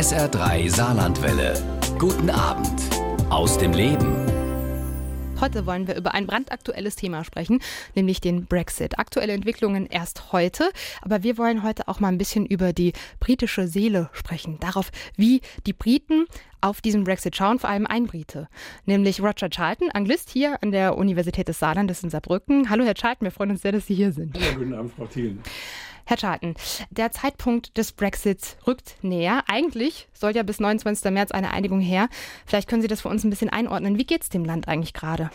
SR3 Saarlandwelle. Guten Abend aus dem Leben. Heute wollen wir über ein brandaktuelles Thema sprechen, nämlich den Brexit. Aktuelle Entwicklungen erst heute, aber wir wollen heute auch mal ein bisschen über die britische Seele sprechen. Darauf, wie die Briten auf diesen Brexit schauen, vor allem ein Brite, nämlich Roger Charlton, Anglist hier an der Universität des Saarlandes in Saarbrücken. Hallo Herr Charlton, wir freuen uns sehr, dass Sie hier sind. Ja, guten Abend, Frau Thielen. Herr Charlton, der Zeitpunkt des Brexits rückt näher. Eigentlich soll ja bis 29. März eine Einigung her. Vielleicht können Sie das für uns ein bisschen einordnen. Wie geht es dem Land eigentlich gerade?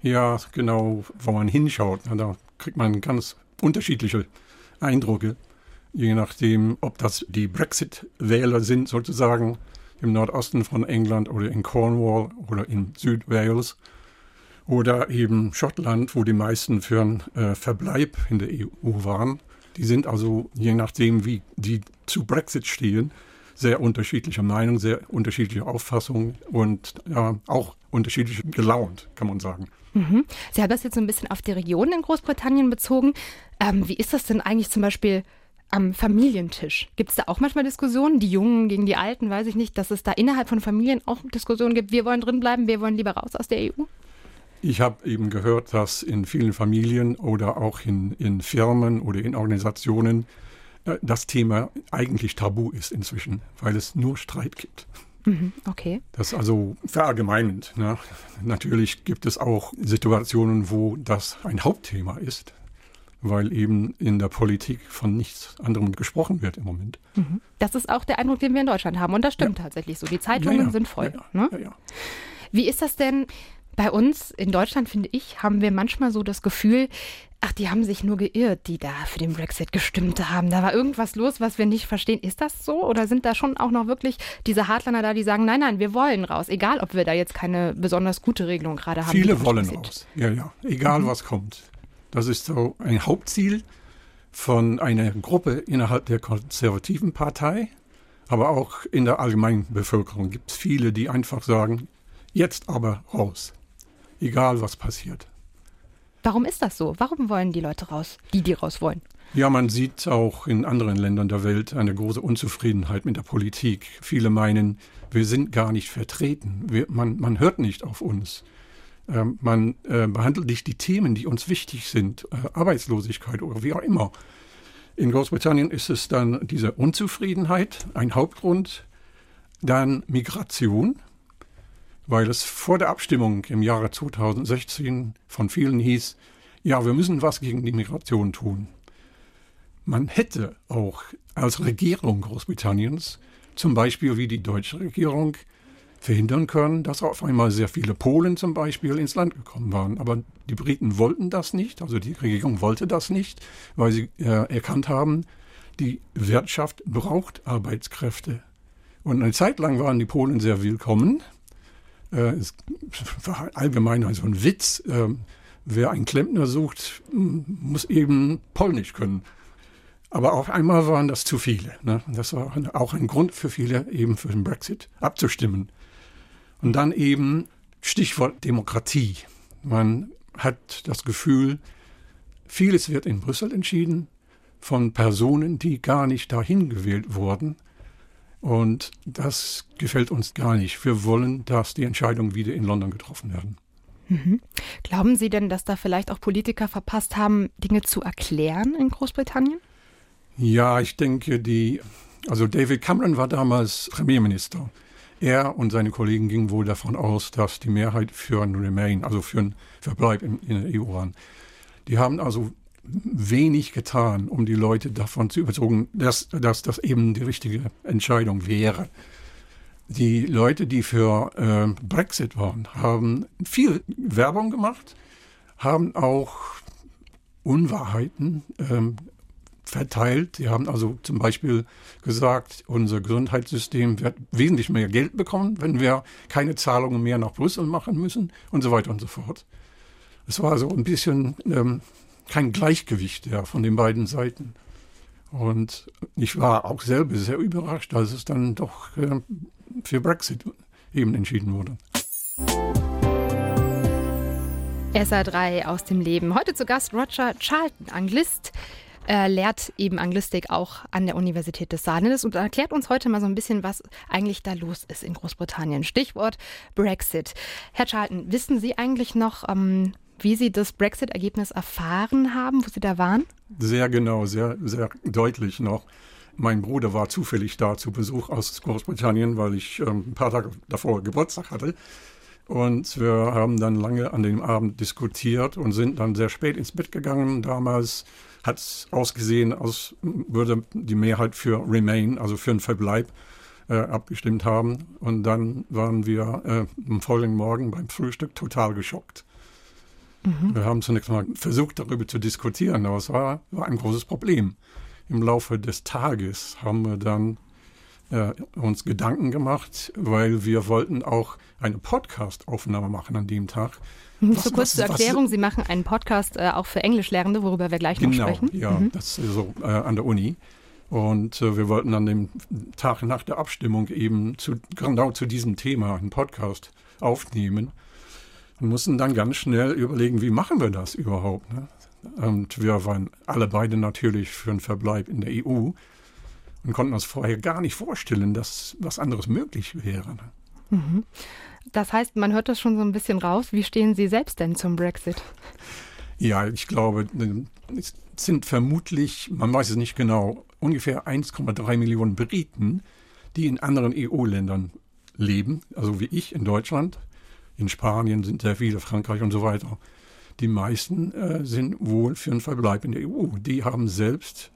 Ja, genau, wo man hinschaut, da kriegt man ganz unterschiedliche Eindrücke, je nachdem, ob das die Brexit-Wähler sind, sozusagen im Nordosten von England oder in Cornwall oder in Südwales oder eben Schottland, wo die meisten für einen äh, Verbleib in der EU waren. Die sind also, je nachdem, wie die zu Brexit stehen, sehr unterschiedliche Meinungen, sehr unterschiedliche Auffassungen und ja, auch unterschiedlich gelaunt, kann man sagen. Mhm. Sie haben das jetzt so ein bisschen auf die Region in Großbritannien bezogen. Ähm, wie ist das denn eigentlich zum Beispiel am Familientisch? Gibt es da auch manchmal Diskussionen, die Jungen gegen die Alten, weiß ich nicht, dass es da innerhalb von Familien auch Diskussionen gibt, wir wollen drinbleiben, wir wollen lieber raus aus der EU? Ich habe eben gehört, dass in vielen Familien oder auch in, in Firmen oder in Organisationen äh, das Thema eigentlich tabu ist inzwischen, weil es nur Streit gibt. Mhm, okay. Das ist also verallgemeinend. Ne? Natürlich gibt es auch Situationen, wo das ein Hauptthema ist, weil eben in der Politik von nichts anderem gesprochen wird im Moment. Mhm. Das ist auch der Eindruck, den wir in Deutschland haben. Und das stimmt ja. tatsächlich so. Die Zeitungen ja, ja. sind voll. Ne? Wie ist das denn? Bei uns in Deutschland, finde ich, haben wir manchmal so das Gefühl, ach, die haben sich nur geirrt, die da für den Brexit gestimmt haben. Da war irgendwas los, was wir nicht verstehen. Ist das so? Oder sind da schon auch noch wirklich diese Hardliner da, die sagen, nein, nein, wir wollen raus, egal ob wir da jetzt keine besonders gute Regelung gerade haben? Viele wollen raus, ja, ja, egal mhm. was kommt. Das ist so ein Hauptziel von einer Gruppe innerhalb der konservativen Partei, aber auch in der allgemeinen Bevölkerung gibt es viele, die einfach sagen, jetzt aber raus egal was passiert. Warum ist das so? Warum wollen die Leute raus, die, die raus wollen? Ja, man sieht auch in anderen Ländern der Welt eine große Unzufriedenheit mit der Politik. Viele meinen, wir sind gar nicht vertreten. Wir, man, man hört nicht auf uns. Ähm, man äh, behandelt nicht die Themen, die uns wichtig sind, äh, Arbeitslosigkeit oder wie auch immer. In Großbritannien ist es dann diese Unzufriedenheit, ein Hauptgrund, dann Migration, weil es vor der Abstimmung im Jahre 2016 von vielen hieß, ja, wir müssen was gegen die Migration tun. Man hätte auch als Regierung Großbritanniens, zum Beispiel wie die deutsche Regierung, verhindern können, dass auf einmal sehr viele Polen zum Beispiel ins Land gekommen waren. Aber die Briten wollten das nicht, also die Regierung wollte das nicht, weil sie äh, erkannt haben, die Wirtschaft braucht Arbeitskräfte. Und eine Zeit lang waren die Polen sehr willkommen, äh, es war allgemein also ein Witz. Äh, wer einen Klempner sucht, muss eben Polnisch können. Aber auf einmal waren das zu viele. Ne? Das war auch ein Grund für viele, eben für den Brexit abzustimmen. Und dann eben Stichwort Demokratie. Man hat das Gefühl, vieles wird in Brüssel entschieden von Personen, die gar nicht dahin gewählt wurden. Und das gefällt uns gar nicht. Wir wollen, dass die Entscheidungen wieder in London getroffen werden. Mhm. Glauben Sie denn, dass da vielleicht auch Politiker verpasst haben, Dinge zu erklären in Großbritannien? Ja, ich denke, die, also David Cameron war damals Premierminister. Er und seine Kollegen gingen wohl davon aus, dass die Mehrheit für ein Remain, also für einen Verbleib in, in der EU waren. Die haben also wenig getan, um die Leute davon zu überzeugen, dass, dass das eben die richtige Entscheidung wäre. Die Leute, die für äh, Brexit waren, haben viel Werbung gemacht, haben auch Unwahrheiten ähm, verteilt. Sie haben also zum Beispiel gesagt, unser Gesundheitssystem wird wesentlich mehr Geld bekommen, wenn wir keine Zahlungen mehr nach Brüssel machen müssen und so weiter und so fort. Es war so ein bisschen ähm, kein Gleichgewicht ja, von den beiden Seiten. Und ich war auch selber sehr überrascht, als es dann doch äh, für Brexit eben entschieden wurde. SA3 aus dem Leben. Heute zu Gast Roger Charlton, Anglist Er lehrt eben Anglistik auch an der Universität des Saarlandes und erklärt uns heute mal so ein bisschen, was eigentlich da los ist in Großbritannien. Stichwort Brexit. Herr Charlton, wissen Sie eigentlich noch, ähm, wie Sie das Brexit-Ergebnis erfahren haben, wo Sie da waren? Sehr genau, sehr, sehr deutlich noch. Mein Bruder war zufällig da zu Besuch aus Großbritannien, weil ich ähm, ein paar Tage davor Geburtstag hatte. Und wir haben dann lange an dem Abend diskutiert und sind dann sehr spät ins Bett gegangen. Damals hat es ausgesehen, als würde die Mehrheit für Remain, also für einen Verbleib, äh, abgestimmt haben. Und dann waren wir äh, am folgenden Morgen beim Frühstück total geschockt. Mhm. Wir haben zunächst mal versucht, darüber zu diskutieren, aber es war, war ein großes Problem. Im Laufe des Tages haben wir dann äh, uns Gedanken gemacht, weil wir wollten auch eine Podcast-Aufnahme machen an dem Tag. Mhm, was, so kurz was, zur Erklärung, was, Sie machen einen Podcast äh, auch für Englischlernende, worüber wir gleich genau, noch sprechen. Ja, mhm. das ist so äh, an der Uni. Und äh, wir wollten an dem Tag nach der Abstimmung eben zu, genau zu diesem Thema einen Podcast aufnehmen und mussten dann ganz schnell überlegen, wie machen wir das überhaupt. Ne? Und wir waren alle beide natürlich für einen Verbleib in der EU und konnten uns vorher gar nicht vorstellen, dass was anderes möglich wäre. Ne? Mhm. Das heißt, man hört das schon so ein bisschen raus. Wie stehen Sie selbst denn zum Brexit? Ja, ich glaube, es sind vermutlich, man weiß es nicht genau, ungefähr 1,3 Millionen Briten, die in anderen EU-Ländern leben, also wie ich in Deutschland. In Spanien sind sehr viele, Frankreich und so weiter. Die meisten äh, sind wohl für einen Verbleib in der EU. Die haben selbst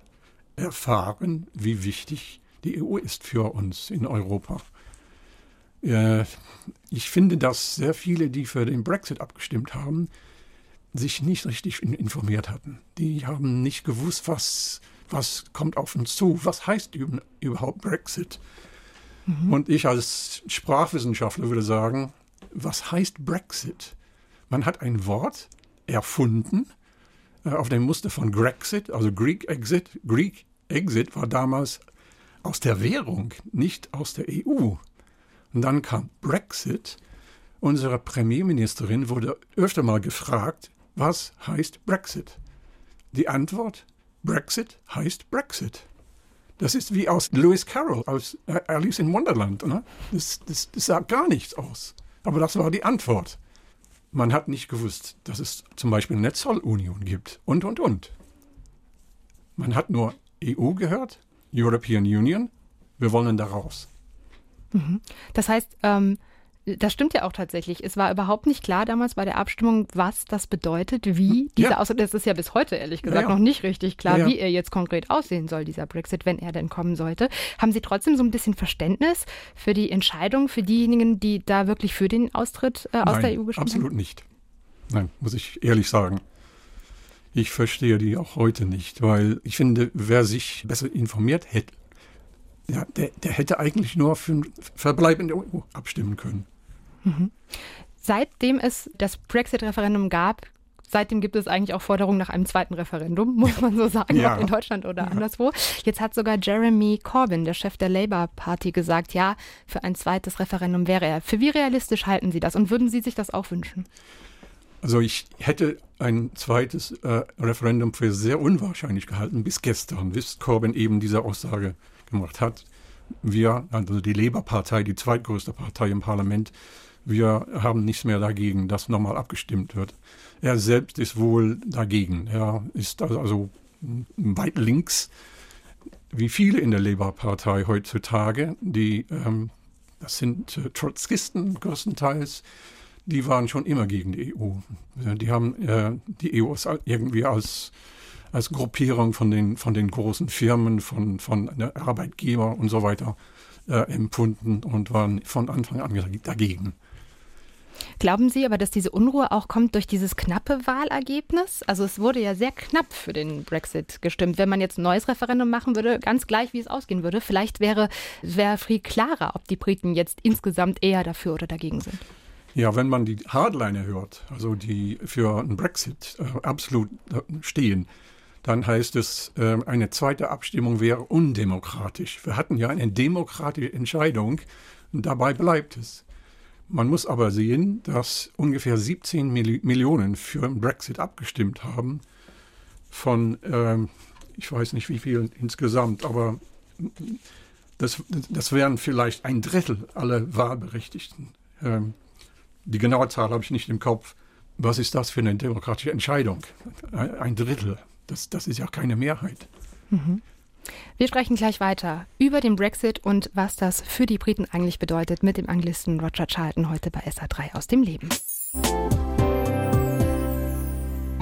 erfahren, wie wichtig die EU ist für uns in Europa. Äh, ich finde, dass sehr viele, die für den Brexit abgestimmt haben, sich nicht richtig informiert hatten. Die haben nicht gewusst, was, was kommt auf uns zu, was heißt überhaupt Brexit. Mhm. Und ich als Sprachwissenschaftler würde sagen, was heißt Brexit? Man hat ein Wort erfunden äh, auf dem Muster von Grexit, also Greek Exit. Greek Exit war damals aus der Währung, nicht aus der EU. Und dann kam Brexit. Unsere Premierministerin wurde öfter mal gefragt, was heißt Brexit? Die Antwort, Brexit heißt Brexit. Das ist wie aus Lewis Carroll, aus Alice in Wonderland. Ne? Das, das, das sagt gar nichts aus. Aber das war die Antwort. Man hat nicht gewusst, dass es zum Beispiel eine Zollunion gibt und, und, und. Man hat nur EU gehört, European Union, wir wollen da raus. Mhm. Das heißt, ähm, das stimmt ja auch tatsächlich. Es war überhaupt nicht klar damals bei der Abstimmung, was das bedeutet, wie dieser ja. Austritt, das ist ja bis heute ehrlich gesagt ja, ja. noch nicht richtig klar, wie er jetzt konkret aussehen soll, dieser Brexit, wenn er denn kommen sollte. Haben Sie trotzdem so ein bisschen Verständnis für die Entscheidung, für diejenigen, die da wirklich für den Austritt äh, aus Nein, der EU gestimmt absolut nicht. Nein, muss ich ehrlich sagen. Ich verstehe die auch heute nicht, weil ich finde, wer sich besser informiert hätte, ja, der, der hätte eigentlich nur für einen Verbleib in der EU abstimmen können. Mhm. Seitdem es das Brexit-Referendum gab, seitdem gibt es eigentlich auch Forderungen nach einem zweiten Referendum, muss man so sagen, ja. ob in Deutschland oder ja. anderswo. Jetzt hat sogar Jeremy Corbyn, der Chef der Labour Party, gesagt, ja, für ein zweites Referendum wäre er. Für wie realistisch halten Sie das und würden Sie sich das auch wünschen? Also ich hätte ein zweites äh, Referendum für sehr unwahrscheinlich gehalten, bis gestern, bis Corbyn eben diese Aussage gemacht hat. Wir, also die Labour-Partei, die zweitgrößte Partei im Parlament, wir haben nichts mehr dagegen, dass nochmal abgestimmt wird. Er selbst ist wohl dagegen. Er ist also, also weit links, wie viele in der Labour-Partei heutzutage, die, ähm, das sind äh, Trotzkisten größtenteils, die waren schon immer gegen die EU. Die haben äh, die EU irgendwie als, als Gruppierung von den, von den großen Firmen, von, von Arbeitgeber und so weiter äh, empfunden und waren von Anfang an dagegen. Glauben Sie aber, dass diese Unruhe auch kommt durch dieses knappe Wahlergebnis? Also es wurde ja sehr knapp für den Brexit gestimmt. Wenn man jetzt ein neues Referendum machen würde, ganz gleich, wie es ausgehen würde, vielleicht wäre, wäre viel klarer, ob die Briten jetzt insgesamt eher dafür oder dagegen sind. Ja, wenn man die Hardliner hört, also die für einen Brexit äh, absolut äh, stehen, dann heißt es, äh, eine zweite Abstimmung wäre undemokratisch. Wir hatten ja eine demokratische Entscheidung und dabei bleibt es. Man muss aber sehen, dass ungefähr 17 Milli Millionen für den Brexit abgestimmt haben. Von ähm, Ich weiß nicht, wie viel insgesamt, aber das, das wären vielleicht ein Drittel aller Wahlberechtigten. Ähm, die genaue Zahl habe ich nicht im Kopf. Was ist das für eine demokratische Entscheidung? Ein Drittel. Das, das ist ja keine Mehrheit. Mhm. Wir sprechen gleich weiter über den Brexit und was das für die Briten eigentlich bedeutet mit dem Anglisten Roger Charlton heute bei SA3 aus dem Leben.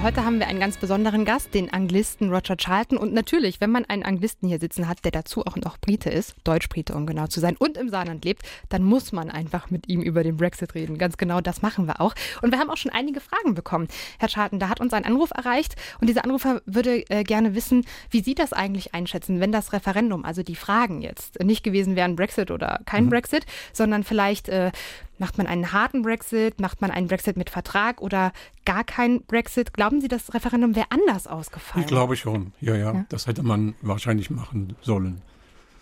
Heute haben wir einen ganz besonderen Gast, den Anglisten Roger Charlton. Und natürlich, wenn man einen Anglisten hier sitzen hat, der dazu auch noch Brite ist, Deutsch-Brite, um genau zu sein, und im Saarland lebt, dann muss man einfach mit ihm über den Brexit reden. Ganz genau das machen wir auch. Und wir haben auch schon einige Fragen bekommen. Herr Charlton, da hat uns ein Anruf erreicht und dieser Anrufer würde äh, gerne wissen, wie Sie das eigentlich einschätzen, wenn das Referendum, also die Fragen jetzt, nicht gewesen wären Brexit oder kein mhm. Brexit, sondern vielleicht äh, Macht man einen harten Brexit? Macht man einen Brexit mit Vertrag oder gar keinen Brexit? Glauben Sie, das Referendum wäre anders ausgefallen? Ich glaube schon. Ja, ja, ja. Das hätte man wahrscheinlich machen sollen.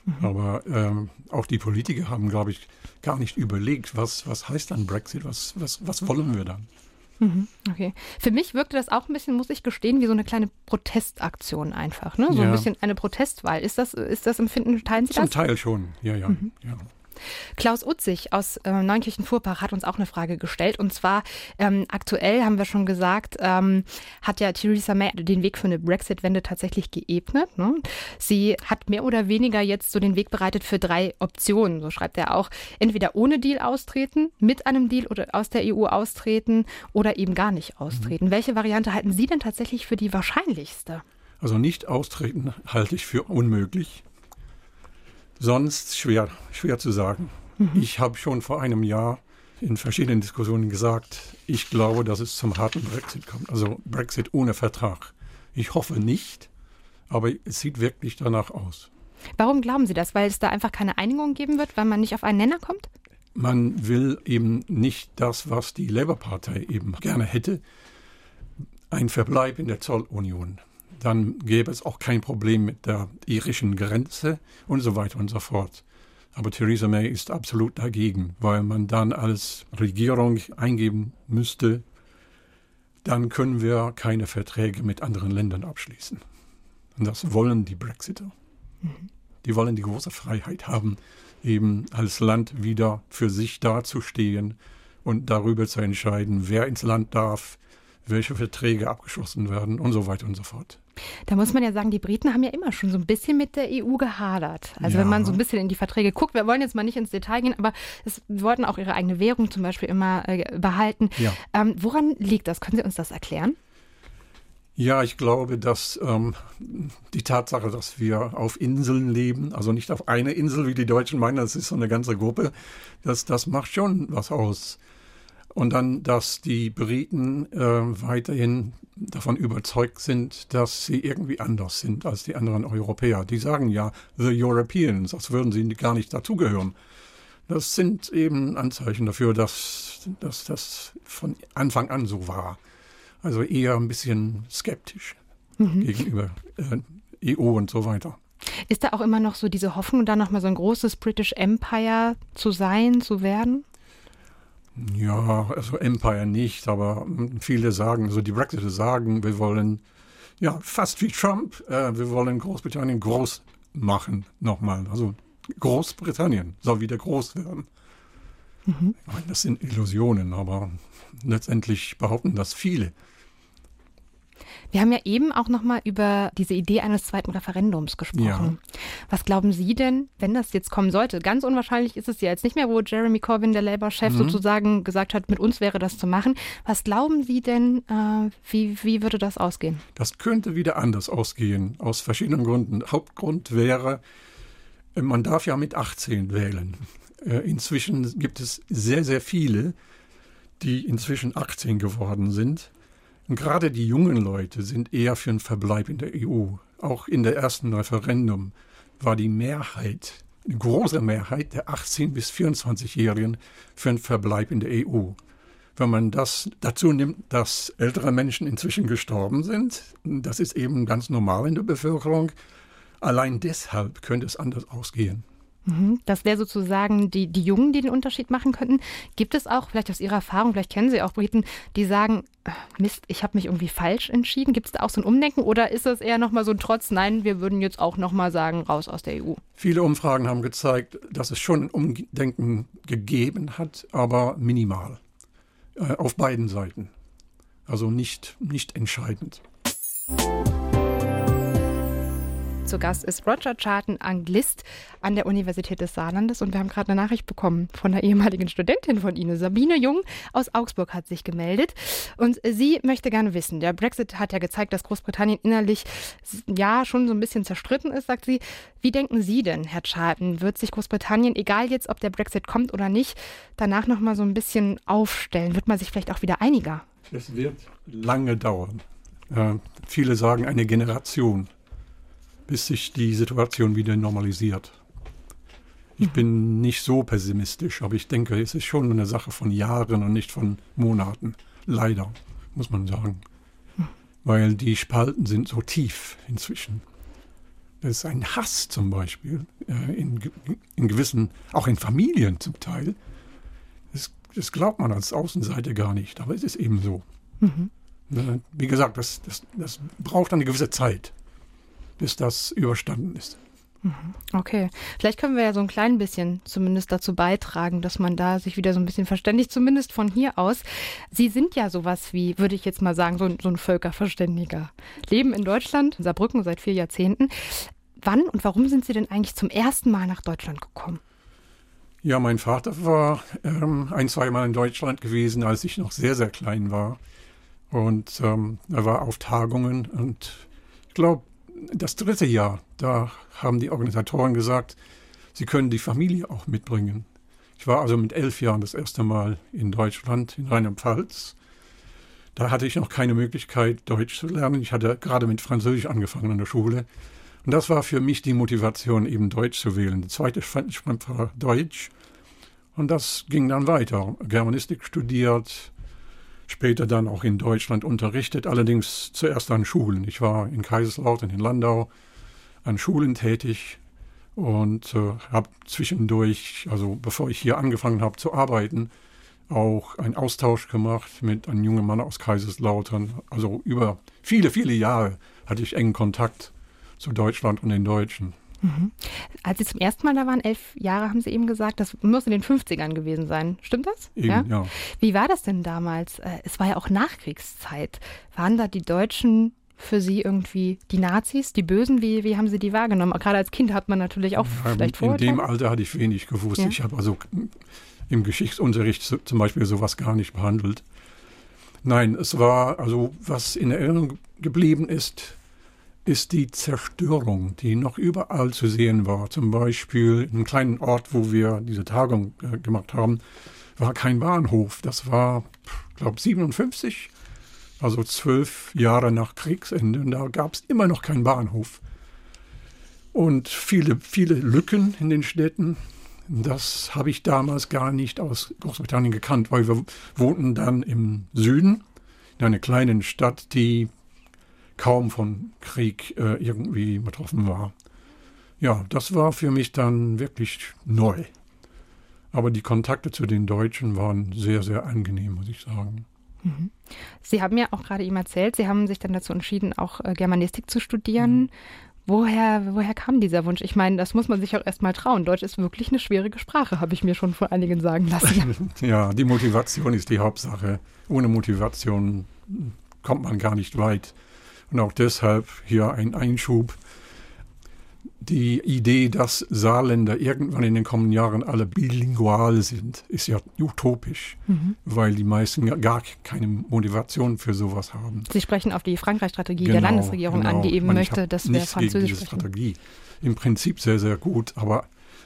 Mhm. Aber ähm, auch die Politiker haben, glaube ich, gar nicht überlegt, was, was heißt dann Brexit? Was, was, was wollen wir dann? Mhm, okay. Für mich wirkte das auch ein bisschen, muss ich gestehen, wie so eine kleine Protestaktion einfach. Ne? So ja. ein bisschen eine Protestwahl. Ist das, ist das Empfinden, teilen Sie Zum das? Zum Teil schon, ja, ja. Mhm. ja. Klaus Utzig aus äh, Neunkirchen-Furbach hat uns auch eine Frage gestellt. Und zwar ähm, aktuell, haben wir schon gesagt, ähm, hat ja Theresa May den Weg für eine Brexit-Wende tatsächlich geebnet. Ne? Sie hat mehr oder weniger jetzt so den Weg bereitet für drei Optionen. So schreibt er auch. Entweder ohne Deal austreten, mit einem Deal oder aus der EU austreten oder eben gar nicht austreten. Mhm. Welche Variante halten Sie denn tatsächlich für die wahrscheinlichste? Also nicht austreten halte ich für unmöglich. Sonst schwer, schwer zu sagen. Mhm. Ich habe schon vor einem Jahr in verschiedenen Diskussionen gesagt, ich glaube, dass es zum harten Brexit kommt. Also Brexit ohne Vertrag. Ich hoffe nicht, aber es sieht wirklich danach aus. Warum glauben Sie das? Weil es da einfach keine Einigung geben wird, weil man nicht auf einen Nenner kommt? Man will eben nicht das, was die Labour-Partei eben gerne hätte, ein Verbleib in der Zollunion dann gäbe es auch kein Problem mit der irischen Grenze und so weiter und so fort. Aber Theresa May ist absolut dagegen, weil man dann als Regierung eingeben müsste, dann können wir keine Verträge mit anderen Ländern abschließen. Und das wollen die Brexiter. Mhm. Die wollen die große Freiheit haben, eben als Land wieder für sich dazustehen und darüber zu entscheiden, wer ins Land darf, welche Verträge abgeschlossen werden und so weiter und so fort. Da muss man ja sagen, die Briten haben ja immer schon so ein bisschen mit der EU gehadert. Also ja. wenn man so ein bisschen in die Verträge guckt, wir wollen jetzt mal nicht ins Detail gehen, aber es wollten auch ihre eigene Währung zum Beispiel immer äh, behalten. Ja. Ähm, woran liegt das? Können Sie uns das erklären? Ja, ich glaube, dass ähm, die Tatsache, dass wir auf Inseln leben, also nicht auf einer Insel, wie die Deutschen meinen, das ist so eine ganze Gruppe, das, das macht schon was aus. Und dann, dass die Briten äh, weiterhin davon überzeugt sind, dass sie irgendwie anders sind als die anderen Europäer. Die sagen ja The Europeans, als würden sie gar nicht dazugehören. Das sind eben Anzeichen dafür, dass, dass das von Anfang an so war. Also eher ein bisschen skeptisch mhm. gegenüber äh, EU und so weiter. Ist da auch immer noch so diese Hoffnung, da nochmal so ein großes British Empire zu sein, zu werden? Ja, also Empire nicht, aber viele sagen, also die Brexiter sagen, wir wollen, ja, fast wie Trump, äh, wir wollen Großbritannien groß machen, nochmal. Also Großbritannien soll wieder groß werden. Mhm. Ich meine, das sind Illusionen, aber letztendlich behaupten das viele. Wir haben ja eben auch noch mal über diese Idee eines zweiten Referendums gesprochen. Ja. Was glauben Sie denn, wenn das jetzt kommen sollte? Ganz unwahrscheinlich ist es ja jetzt nicht mehr, wo Jeremy Corbyn, der Labour-Chef, mhm. sozusagen gesagt hat, mit uns wäre das zu machen. Was glauben Sie denn, äh, wie, wie würde das ausgehen? Das könnte wieder anders ausgehen, aus verschiedenen Gründen. Hauptgrund wäre, man darf ja mit 18 wählen. Äh, inzwischen gibt es sehr, sehr viele, die inzwischen 18 geworden sind gerade die jungen Leute sind eher für einen Verbleib in der EU. Auch in der ersten Referendum war die Mehrheit, eine große Mehrheit der 18- bis 24-Jährigen für einen Verbleib in der EU. Wenn man das dazu nimmt, dass ältere Menschen inzwischen gestorben sind, das ist eben ganz normal in der Bevölkerung. Allein deshalb könnte es anders ausgehen. Mhm. Das wäre sozusagen die, die Jungen, die den Unterschied machen könnten. Gibt es auch, vielleicht aus Ihrer Erfahrung, vielleicht kennen Sie auch Briten, die sagen, äh, Mist, ich habe mich irgendwie falsch entschieden. Gibt es da auch so ein Umdenken oder ist das eher nochmal so ein Trotz, nein, wir würden jetzt auch nochmal sagen, raus aus der EU? Viele Umfragen haben gezeigt, dass es schon ein Umdenken gegeben hat, aber minimal. Äh, auf beiden Seiten. Also nicht, nicht entscheidend. Zu Gast ist Roger Charton, Anglist an der Universität des Saarlandes. Und wir haben gerade eine Nachricht bekommen von einer ehemaligen Studentin von Ihnen. Sabine Jung aus Augsburg hat sich gemeldet. Und sie möchte gerne wissen, der Brexit hat ja gezeigt, dass Großbritannien innerlich ja schon so ein bisschen zerstritten ist, sagt sie. Wie denken Sie denn, Herr Charton, wird sich Großbritannien, egal jetzt, ob der Brexit kommt oder nicht, danach nochmal so ein bisschen aufstellen? Wird man sich vielleicht auch wieder einiger? Es wird lange dauern. Äh, viele sagen eine Generation bis sich die Situation wieder normalisiert. Ich bin nicht so pessimistisch, aber ich denke, es ist schon eine Sache von Jahren und nicht von Monaten. Leider, muss man sagen. Weil die Spalten sind so tief inzwischen. Das ist ein Hass zum Beispiel, äh, in, in gewissen, auch in Familien zum Teil. Das, das, glaubt man als Außenseite gar nicht, aber es ist eben so. Mhm. Wie gesagt, das, das, das braucht eine gewisse Zeit bis das überstanden ist. Mhm. Okay, vielleicht können wir ja so ein klein bisschen zumindest dazu beitragen, dass man da sich wieder so ein bisschen verständigt, zumindest von hier aus. Sie sind ja sowas wie, würde ich jetzt mal sagen, so ein, so ein Völkerverständiger. Leben in Deutschland, in Saarbrücken seit vier Jahrzehnten. Wann und warum sind Sie denn eigentlich zum ersten Mal nach Deutschland gekommen? Ja, mein Vater war ähm, ein, zweimal in Deutschland gewesen, als ich noch sehr, sehr klein war. Und ähm, er war auf Tagungen und ich glaube, das dritte Jahr, da haben die Organisatoren gesagt, sie können die Familie auch mitbringen. Ich war also mit elf Jahren das erste Mal in Deutschland, in Rheinland-Pfalz. Da hatte ich noch keine Möglichkeit, Deutsch zu lernen. Ich hatte gerade mit Französisch angefangen an der Schule. Und das war für mich die Motivation, eben Deutsch zu wählen. Die zweite Fremdsprache war Deutsch. Und das ging dann weiter. Germanistik studiert, später dann auch in Deutschland unterrichtet, allerdings zuerst an Schulen. Ich war in Kaiserslautern, in Landau, an Schulen tätig und äh, habe zwischendurch, also bevor ich hier angefangen habe zu arbeiten, auch einen Austausch gemacht mit einem jungen Mann aus Kaiserslautern. Also über viele, viele Jahre hatte ich engen Kontakt zu Deutschland und den Deutschen. Mhm. Als Sie zum ersten Mal da waren, elf Jahre, haben Sie eben gesagt, das muss in den 50ern gewesen sein. Stimmt das? Eben, ja? ja. Wie war das denn damals? Äh, es war ja auch Nachkriegszeit. Waren da die Deutschen für Sie irgendwie die Nazis, die Bösen? Wie, wie haben Sie die wahrgenommen? Gerade als Kind hat man natürlich auch ja, vielleicht Vorurteile. In dem Alter hatte ich wenig gewusst. Ja. Ich habe also im Geschichtsunterricht zum Beispiel sowas gar nicht behandelt. Nein, es war also, was in Erinnerung geblieben ist, ist die Zerstörung, die noch überall zu sehen war. Zum Beispiel in einem kleinen Ort, wo wir diese Tagung äh, gemacht haben, war kein Bahnhof. Das war, glaube 57, also zwölf Jahre nach Kriegsende. Und da gab es immer noch keinen Bahnhof. Und viele, viele Lücken in den Städten. Das habe ich damals gar nicht aus Großbritannien gekannt, weil wir wohnten dann im Süden, in einer kleinen Stadt, die kaum von Krieg äh, irgendwie betroffen war. Ja, das war für mich dann wirklich neu. Aber die Kontakte zu den Deutschen waren sehr, sehr angenehm, muss ich sagen. Mhm. Sie haben ja auch gerade eben erzählt, Sie haben sich dann dazu entschieden, auch äh, Germanistik zu studieren. Mhm. Woher, woher kam dieser Wunsch? Ich meine, das muss man sich auch erstmal trauen. Deutsch ist wirklich eine schwierige Sprache, habe ich mir schon von einigen sagen lassen. ja, die Motivation ist die Hauptsache. Ohne Motivation kommt man gar nicht weit. Und auch deshalb hier ein Einschub. Die Idee, dass Saarländer irgendwann in den kommenden Jahren alle bilingual sind, ist ja utopisch, mhm. weil die meisten gar keine Motivation für sowas haben. Sie sprechen auf die Frankreich-Strategie genau, der Landesregierung genau. an, die eben möchte, dass wir Französisch gegen diese Strategie. Im Prinzip sehr, sehr gut, aber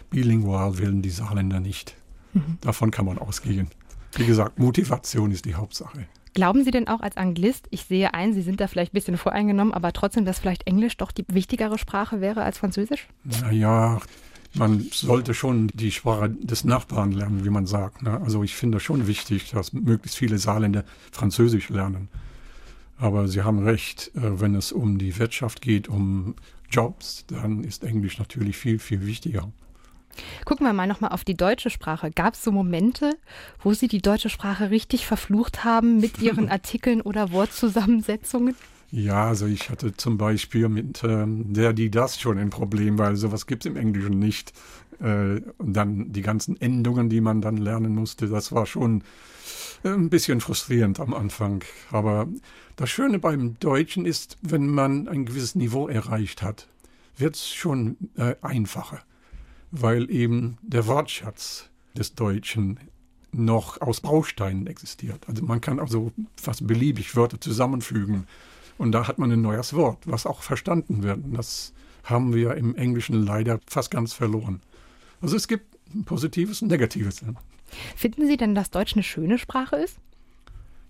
bilingual wählen die Saarländer nicht. Mhm. Davon kann man ausgehen. Wie gesagt, Motivation ist die Hauptsache. Glauben Sie denn auch als Anglist, ich sehe ein, Sie sind da vielleicht ein bisschen voreingenommen, aber trotzdem, dass vielleicht Englisch doch die wichtigere Sprache wäre als Französisch? Naja, man sollte schon die Sprache des Nachbarn lernen, wie man sagt. Ne? Also ich finde schon wichtig, dass möglichst viele Saarländer Französisch lernen. Aber Sie haben recht, äh, wenn es um die Wirtschaft geht, um Jobs, dann ist Englisch natürlich viel, viel wichtiger. Gucken wir mal nochmal auf die deutsche Sprache. Gab es so Momente, wo Sie die deutsche Sprache richtig verflucht haben mit Ihren Artikeln oder Wortzusammensetzungen? Ja, also ich hatte zum Beispiel mit ähm, der, die das schon ein Problem, weil sowas gibt es im Englischen nicht. Äh, und dann die ganzen Endungen, die man dann lernen musste, das war schon äh, ein bisschen frustrierend am Anfang. Aber das Schöne beim Deutschen ist, wenn man ein gewisses Niveau erreicht hat, wird es schon äh, einfacher, weil eben der Wortschatz des Deutschen noch aus Bausteinen existiert. Also man kann also fast beliebig Wörter zusammenfügen und da hat man ein neues Wort, was auch verstanden wird. Und das haben wir im Englischen leider fast ganz verloren. Also es gibt Positives und Negatives. Finden Sie denn, dass Deutsch eine schöne Sprache ist?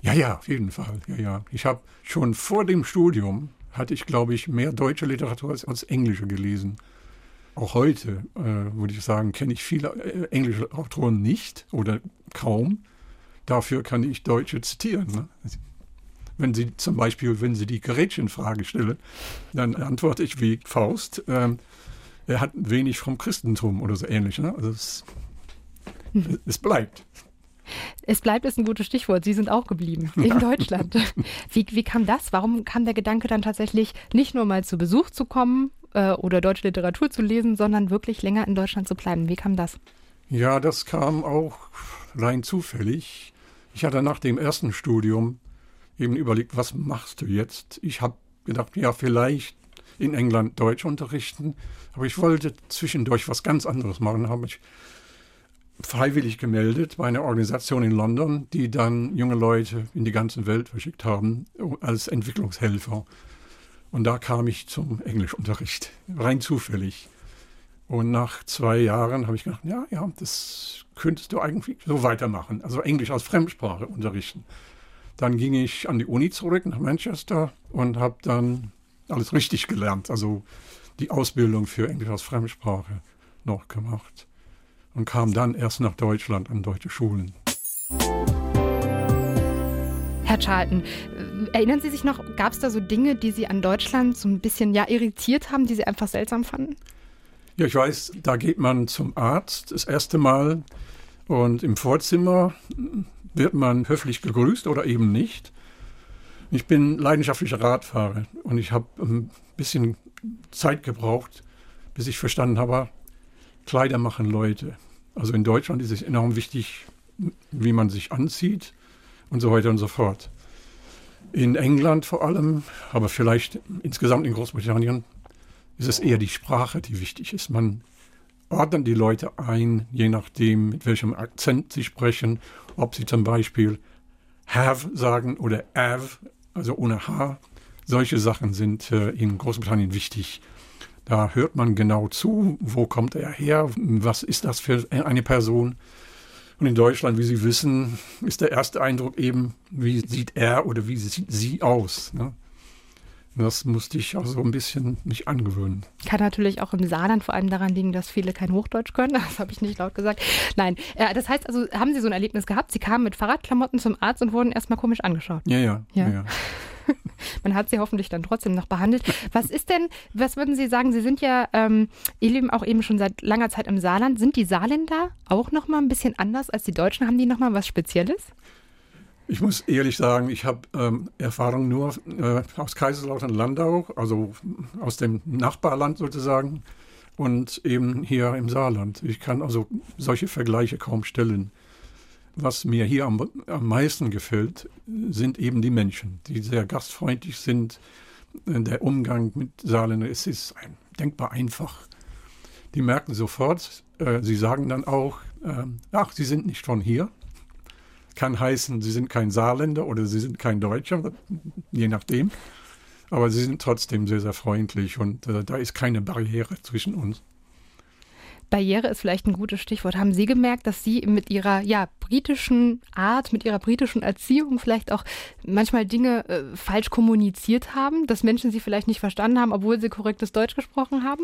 Ja, ja, auf jeden Fall. Ja, ja. Ich habe schon vor dem Studium hatte ich, glaube ich, mehr deutsche Literatur als, als englische gelesen. Auch heute, äh, würde ich sagen, kenne ich viele äh, englische Autoren nicht oder kaum. Dafür kann ich Deutsche zitieren. Ne? Wenn Sie zum Beispiel, wenn Sie die Gretchenfrage stellen, dann antworte ich wie Faust. Ähm, er hat wenig vom Christentum oder so ähnlich. Ne? Also es, es bleibt. Es bleibt ist ein gutes Stichwort. Sie sind auch geblieben in ja. Deutschland. Wie, wie kam das? Warum kam der Gedanke dann tatsächlich nicht nur mal zu Besuch zu kommen äh, oder deutsche Literatur zu lesen, sondern wirklich länger in Deutschland zu bleiben? Wie kam das? Ja, das kam auch rein zufällig. Ich hatte nach dem ersten Studium eben überlegt, was machst du jetzt? Ich habe gedacht, ja, vielleicht in England Deutsch unterrichten, aber ich wollte zwischendurch was ganz anderes machen, habe mich freiwillig gemeldet bei einer Organisation in London, die dann junge Leute in die ganze Welt verschickt haben als Entwicklungshelfer. Und da kam ich zum Englischunterricht, rein zufällig. Und nach zwei Jahren habe ich gedacht, ja, ja, das könntest du eigentlich so weitermachen. Also Englisch als Fremdsprache unterrichten. Dann ging ich an die Uni zurück nach Manchester und habe dann alles richtig gelernt. Also die Ausbildung für Englisch als Fremdsprache noch gemacht und kam dann erst nach Deutschland an deutsche Schulen. Herr Charlton, erinnern Sie sich noch, gab es da so Dinge, die Sie an Deutschland so ein bisschen ja irritiert haben, die Sie einfach seltsam fanden? Ja, ich weiß, da geht man zum Arzt das erste Mal und im Vorzimmer wird man höflich gegrüßt oder eben nicht. Ich bin leidenschaftlicher Radfahrer und ich habe ein bisschen Zeit gebraucht, bis ich verstanden habe, Kleider machen Leute. Also in Deutschland ist es enorm wichtig, wie man sich anzieht und so weiter und so fort. In England vor allem, aber vielleicht insgesamt in Großbritannien, ist es eher die Sprache, die wichtig ist. Man ordnet die Leute ein, je nachdem, mit welchem Akzent sie sprechen, ob sie zum Beispiel have sagen oder have, also ohne H. Solche Sachen sind äh, in Großbritannien wichtig. Da hört man genau zu, wo kommt er her, was ist das für eine Person. Und in Deutschland, wie Sie wissen, ist der erste Eindruck eben, wie sieht er oder wie sieht sie aus. Ne? Das musste ich auch so ein bisschen mich angewöhnen. Kann natürlich auch im Saarland vor allem daran liegen, dass viele kein Hochdeutsch können. Das habe ich nicht laut gesagt. Nein, äh, das heißt also, haben Sie so ein Erlebnis gehabt? Sie kamen mit Fahrradklamotten zum Arzt und wurden erstmal komisch angeschaut. Ja, ja. ja. ja, ja. Man hat sie hoffentlich dann trotzdem noch behandelt. Was ist denn, was würden Sie sagen? Sie sind ja, ähm, auch eben schon seit langer Zeit im Saarland. Sind die Saarländer auch noch mal ein bisschen anders als die Deutschen? Haben die noch mal was Spezielles? Ich muss ehrlich sagen, ich habe ähm, Erfahrung nur äh, aus Kaiserslautern-Landau, also aus dem Nachbarland sozusagen, und eben hier im Saarland. Ich kann also solche Vergleiche kaum stellen. Was mir hier am, am meisten gefällt, sind eben die Menschen, die sehr gastfreundlich sind. Äh, der Umgang mit Saarländern, es ist ein, denkbar einfach. Die merken sofort, äh, sie sagen dann auch, äh, ach, sie sind nicht von hier kann heißen, sie sind kein Saarländer oder sie sind kein Deutscher, je nachdem. Aber sie sind trotzdem sehr, sehr freundlich und äh, da ist keine Barriere zwischen uns. Barriere ist vielleicht ein gutes Stichwort. Haben Sie gemerkt, dass Sie mit Ihrer ja, britischen Art, mit Ihrer britischen Erziehung vielleicht auch manchmal Dinge äh, falsch kommuniziert haben, dass Menschen Sie vielleicht nicht verstanden haben, obwohl Sie korrektes Deutsch gesprochen haben?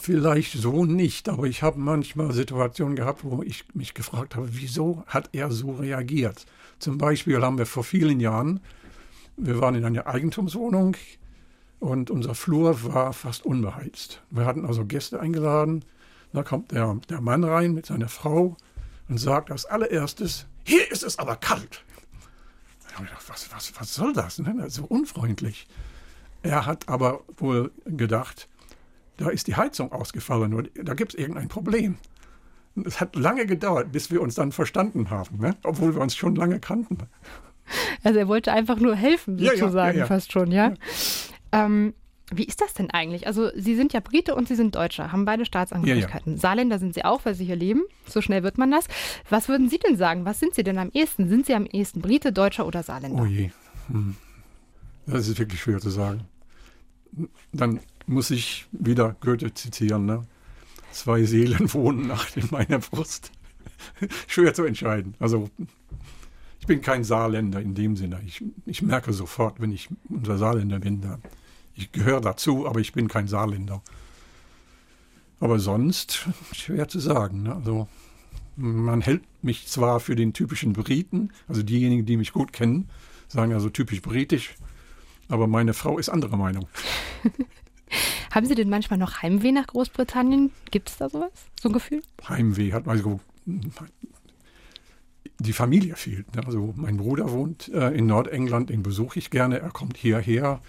Vielleicht so nicht, aber ich habe manchmal Situationen gehabt, wo ich mich gefragt habe, wieso hat er so reagiert? Zum Beispiel haben wir vor vielen Jahren, wir waren in einer Eigentumswohnung und unser Flur war fast unbeheizt. Wir hatten also Gäste eingeladen. Da kommt der, der Mann rein mit seiner Frau und sagt als allererstes, hier ist es aber kalt. Was, was, was soll das? Ne? So unfreundlich. Er hat aber wohl gedacht, da ist die Heizung ausgefallen und da gibt es irgendein Problem. Es hat lange gedauert, bis wir uns dann verstanden haben, ne? obwohl wir uns schon lange kannten. Also er wollte einfach nur helfen, sozusagen, ja, ja, ja, fast schon, ja. Ähm, wie ist das denn eigentlich? Also Sie sind ja Brite und Sie sind Deutscher, haben beide Staatsangehörigkeiten. Saarländer sind Sie auch, weil Sie hier leben. So schnell wird man das. Was würden Sie denn sagen? Was sind Sie denn am ehesten? Sind Sie am ehesten Brite, Deutscher oder Saarländer? Oh je. Hm. Das ist wirklich schwer zu sagen. Dann muss ich wieder Goethe zitieren. Ne? Zwei Seelen wohnen nacht in meiner Brust. schwer zu entscheiden. Also ich bin kein Saarländer in dem Sinne. Ich, ich merke sofort, wenn ich unser Saarländer bin, da, ich gehöre dazu, aber ich bin kein Saarländer. Aber sonst schwer zu sagen. Ne? Also man hält mich zwar für den typischen Briten, also diejenigen, die mich gut kennen, sagen also typisch britisch, aber meine Frau ist anderer Meinung. Haben Sie denn manchmal noch Heimweh nach Großbritannien? Gibt es da sowas? So ein Gefühl? Heimweh hat also die Familie fehlt. Ne? Also mein Bruder wohnt äh, in Nordengland, den besuche ich gerne. Er kommt hierher.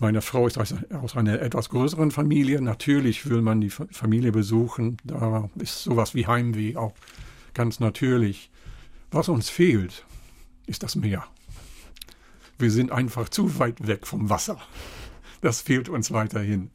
Meine Frau ist aus, aus einer etwas größeren Familie. Natürlich will man die Familie besuchen. Da ist sowas wie Heimweh auch ganz natürlich. Was uns fehlt, ist das Meer. Wir sind einfach zu weit weg vom Wasser. Das fehlt uns weiterhin.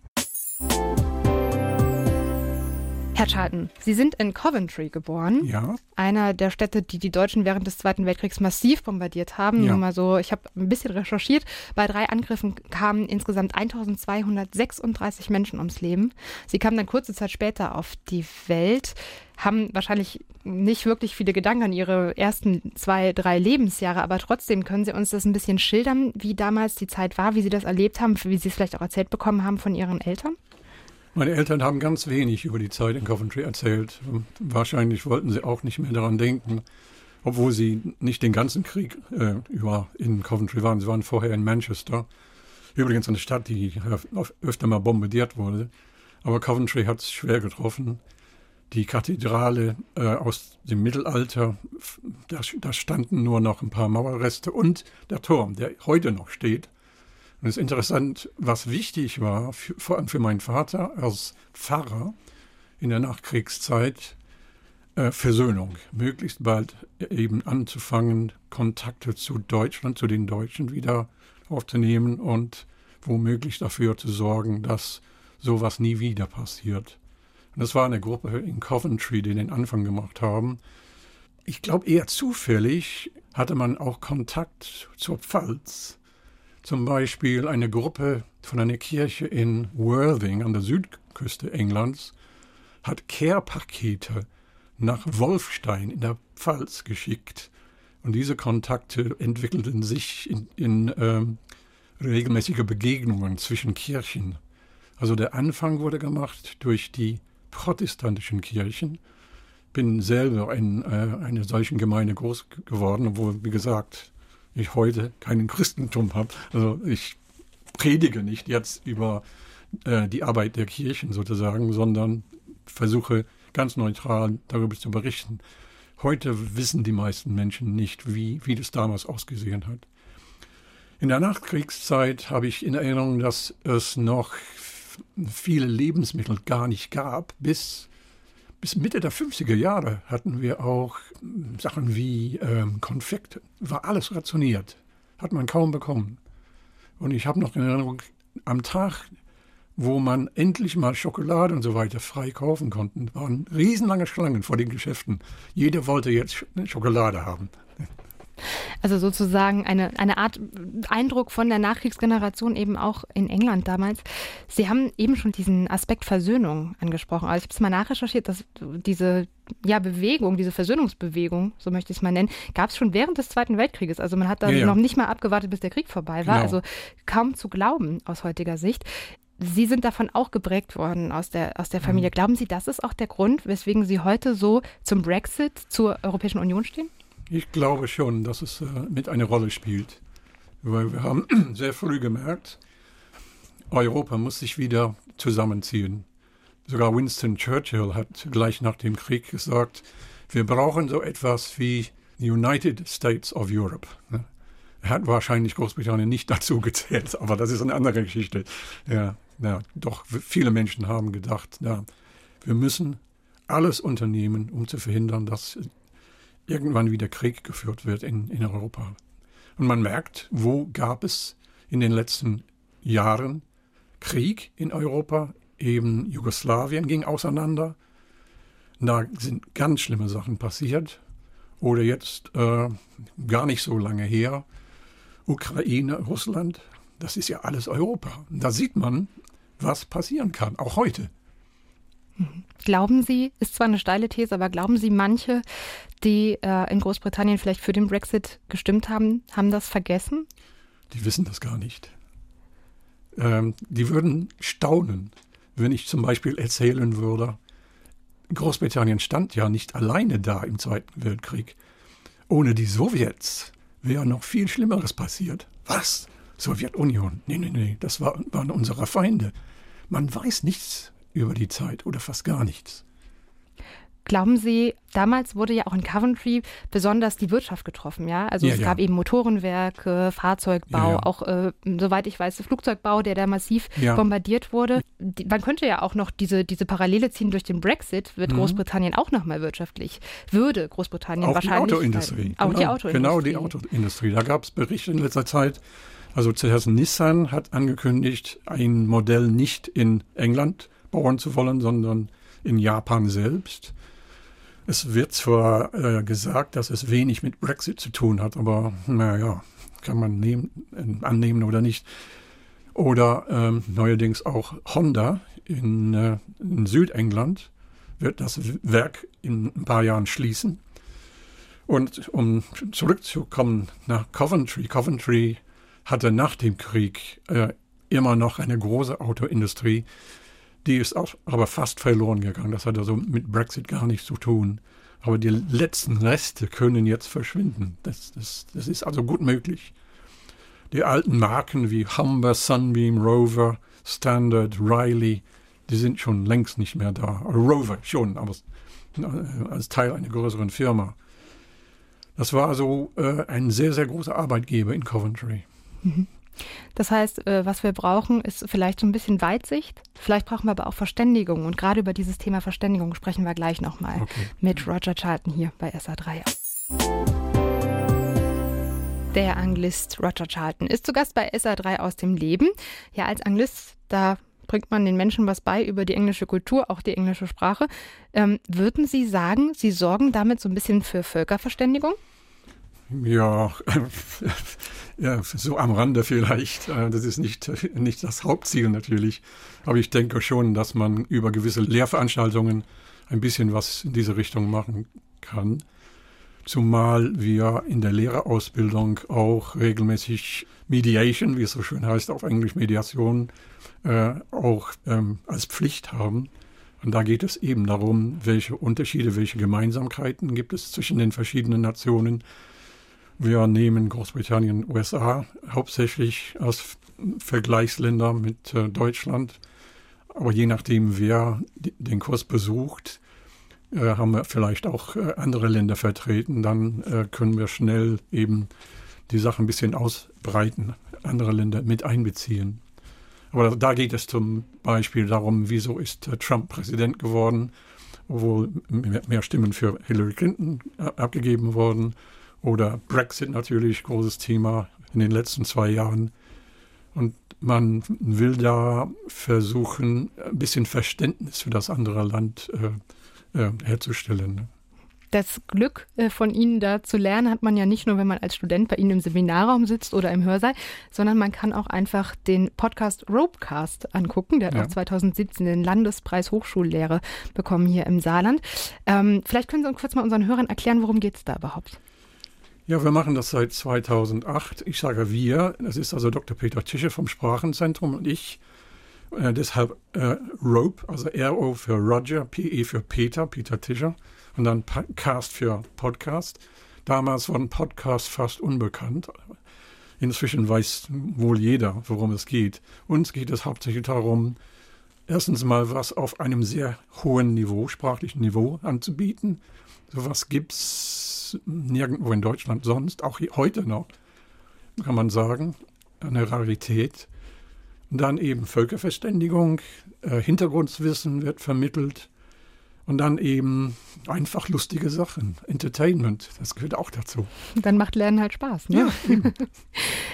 Herr Charlton, Sie sind in Coventry geboren. Ja. Einer der Städte, die die Deutschen während des Zweiten Weltkriegs massiv bombardiert haben. Ja. Nur mal so, ich habe ein bisschen recherchiert. Bei drei Angriffen kamen insgesamt 1236 Menschen ums Leben. Sie kamen dann kurze Zeit später auf die Welt, haben wahrscheinlich nicht wirklich viele Gedanken an ihre ersten zwei, drei Lebensjahre, aber trotzdem können Sie uns das ein bisschen schildern, wie damals die Zeit war, wie Sie das erlebt haben, wie Sie es vielleicht auch erzählt bekommen haben von Ihren Eltern? Meine Eltern haben ganz wenig über die Zeit in Coventry erzählt. Wahrscheinlich wollten sie auch nicht mehr daran denken, obwohl sie nicht den ganzen Krieg äh, über in Coventry waren. Sie waren vorher in Manchester. Übrigens eine Stadt, die öfter mal bombardiert wurde. Aber Coventry hat es schwer getroffen. Die Kathedrale äh, aus dem Mittelalter, da, da standen nur noch ein paar Mauerreste und der Turm, der heute noch steht. Und es ist interessant, was wichtig war, für, vor allem für meinen Vater als Pfarrer in der Nachkriegszeit, äh, Versöhnung. Möglichst bald eben anzufangen, Kontakte zu Deutschland, zu den Deutschen wieder aufzunehmen und womöglich dafür zu sorgen, dass sowas nie wieder passiert. Und das war eine Gruppe in Coventry, die den Anfang gemacht haben. Ich glaube, eher zufällig hatte man auch Kontakt zur Pfalz zum Beispiel eine Gruppe von einer Kirche in Worthing an der Südküste Englands hat Care-Pakete nach Wolfstein in der Pfalz geschickt. Und diese Kontakte entwickelten sich in, in ähm, regelmäßige Begegnungen zwischen Kirchen. Also der Anfang wurde gemacht durch die protestantischen Kirchen. Bin selber in äh, einer solchen Gemeinde groß geworden, obwohl, wie gesagt, ich heute keinen Christentum habe. Also ich predige nicht jetzt über äh, die Arbeit der Kirchen sozusagen, sondern versuche ganz neutral darüber zu berichten. Heute wissen die meisten Menschen nicht, wie, wie das damals ausgesehen hat. In der Nachkriegszeit habe ich in Erinnerung, dass es noch viele Lebensmittel gar nicht gab, bis bis Mitte der 50er Jahre hatten wir auch Sachen wie ähm, Konfekte. War alles rationiert. Hat man kaum bekommen. Und ich habe noch in Erinnerung, am Tag, wo man endlich mal Schokolade und so weiter frei kaufen konnte, waren riesenlange Schlangen vor den Geschäften. Jeder wollte jetzt Schokolade haben. Also sozusagen eine, eine Art Eindruck von der Nachkriegsgeneration eben auch in England damals. Sie haben eben schon diesen Aspekt Versöhnung angesprochen. Also ich habe es mal nachrecherchiert, dass diese ja, Bewegung, diese Versöhnungsbewegung, so möchte ich es mal nennen, gab es schon während des Zweiten Weltkrieges. Also man hat da ja, ja. noch nicht mal abgewartet, bis der Krieg vorbei war. Genau. Also kaum zu glauben aus heutiger Sicht. Sie sind davon auch geprägt worden aus der, aus der Familie. Mhm. Glauben Sie, das ist auch der Grund, weswegen Sie heute so zum Brexit, zur Europäischen Union stehen? Ich glaube schon, dass es äh, mit eine Rolle spielt. Weil wir haben sehr früh gemerkt, Europa muss sich wieder zusammenziehen. Sogar Winston Churchill hat gleich nach dem Krieg gesagt, wir brauchen so etwas wie United States of Europe. Ne? Er hat wahrscheinlich Großbritannien nicht dazu gezählt, aber das ist eine andere Geschichte. Ja, ja, doch viele Menschen haben gedacht, ja, wir müssen alles unternehmen, um zu verhindern, dass irgendwann wieder Krieg geführt wird in, in Europa. Und man merkt, wo gab es in den letzten Jahren Krieg in Europa, eben Jugoslawien ging auseinander. Da sind ganz schlimme Sachen passiert. Oder jetzt äh, gar nicht so lange her, Ukraine, Russland, das ist ja alles Europa. Da sieht man, was passieren kann, auch heute. Glauben Sie, ist zwar eine steile These, aber glauben Sie, manche, die äh, in Großbritannien vielleicht für den Brexit gestimmt haben, haben das vergessen? Die wissen das gar nicht. Ähm, die würden staunen, wenn ich zum Beispiel erzählen würde, Großbritannien stand ja nicht alleine da im Zweiten Weltkrieg. Ohne die Sowjets wäre noch viel Schlimmeres passiert. Was? Sowjetunion? Nee, nee, nee, das war, waren unsere Feinde. Man weiß nichts über die Zeit oder fast gar nichts. Glauben Sie, damals wurde ja auch in Coventry besonders die Wirtschaft getroffen, ja? Also ja, es ja. gab eben Motorenwerke, Fahrzeugbau, ja, auch äh, soweit ich weiß, Flugzeugbau, der da massiv bombardiert wurde. Die, man könnte ja auch noch diese, diese Parallele ziehen durch den Brexit, wird mhm. Großbritannien auch nochmal wirtschaftlich, würde Großbritannien auch wahrscheinlich. Die Autoindustrie. Auch genau, die Autoindustrie. Genau, die Autoindustrie. Da gab es Berichte in letzter Zeit. Also zuerst Nissan hat angekündigt, ein Modell nicht in England bauen zu wollen, sondern in Japan selbst. Es wird zwar äh, gesagt, dass es wenig mit Brexit zu tun hat, aber naja, kann man nehmen, äh, annehmen oder nicht. Oder ähm, neuerdings auch Honda in, äh, in, Südengland wird das Werk in ein paar Jahren schließen. Und um zurückzukommen nach Coventry, Coventry hatte nach dem Krieg äh, immer noch eine große Autoindustrie, die ist auch aber fast verloren gegangen. Das hat also mit Brexit gar nichts zu tun. Aber die letzten Reste können jetzt verschwinden. Das, das, das ist also gut möglich. Die alten Marken wie Humber, Sunbeam, Rover, Standard, Riley, die sind schon längst nicht mehr da. Rover schon, aber als Teil einer größeren Firma. Das war also äh, ein sehr, sehr großer Arbeitgeber in Coventry. Mhm. Das heißt, äh, was wir brauchen, ist vielleicht so ein bisschen Weitsicht. Vielleicht brauchen wir aber auch Verständigung. Und gerade über dieses Thema Verständigung sprechen wir gleich nochmal okay. mit Roger Charlton hier bei SA3. Der Anglist Roger Charlton ist zu Gast bei SA3 aus dem Leben. Ja, als Anglist, da bringt man den Menschen was bei über die englische Kultur, auch die englische Sprache. Ähm, würden Sie sagen, Sie sorgen damit so ein bisschen für Völkerverständigung? Ja, ja, so am Rande vielleicht. Äh, das ist nicht, nicht das Hauptziel natürlich. Aber ich denke schon, dass man über gewisse Lehrveranstaltungen ein bisschen was in diese Richtung machen kann. Zumal wir in der Lehrerausbildung auch regelmäßig Mediation, wie es so schön heißt auf Englisch Mediation, äh, auch ähm, als Pflicht haben. Und da geht es eben darum, welche Unterschiede, welche Gemeinsamkeiten gibt es zwischen den verschiedenen Nationen wir nehmen Großbritannien, USA hauptsächlich als Vergleichsländer mit äh, Deutschland. Aber je nachdem, wer den Kurs besucht, äh, haben wir vielleicht auch äh, andere Länder vertreten. Dann äh, können wir schnell eben die Sache ein bisschen ausbreiten, andere Länder mit einbeziehen. Aber da geht es zum Beispiel darum, wieso ist äh, Trump Präsident geworden, obwohl mehr Stimmen für Hillary Clinton äh, abgegeben wurden oder Brexit natürlich, großes Thema in den letzten zwei Jahren. Und man will da versuchen, ein bisschen Verständnis für das andere Land äh, äh, herzustellen. Das Glück äh, von Ihnen da zu lernen hat man ja nicht nur, wenn man als Student bei Ihnen im Seminarraum sitzt oder im Hörsaal, sondern man kann auch einfach den Podcast Ropecast angucken. Der hat ja. auch 2017 den Landespreis Hochschullehre bekommen hier im Saarland. Ähm, vielleicht können Sie uns kurz mal unseren Hörern erklären, worum geht es da überhaupt? Ja, wir machen das seit 2008. Ich sage wir, das ist also Dr. Peter Tische vom Sprachenzentrum und ich. Äh, deshalb äh, ROPE, also R-O für Roger, P-E für Peter, Peter Tischer und dann Cast für Podcast. Damals war ein Podcast fast unbekannt. Inzwischen weiß wohl jeder, worum es geht. Uns geht es hauptsächlich darum, erstens mal was auf einem sehr hohen Niveau, sprachlichen Niveau anzubieten. Sowas gibt nirgendwo in Deutschland sonst, auch heute noch, kann man sagen. Eine Rarität. Dann eben Völkerverständigung, äh, Hintergrundwissen wird vermittelt. Und dann eben einfach lustige Sachen. Entertainment, das gehört auch dazu. Dann macht Lernen halt Spaß. Ne? Ja,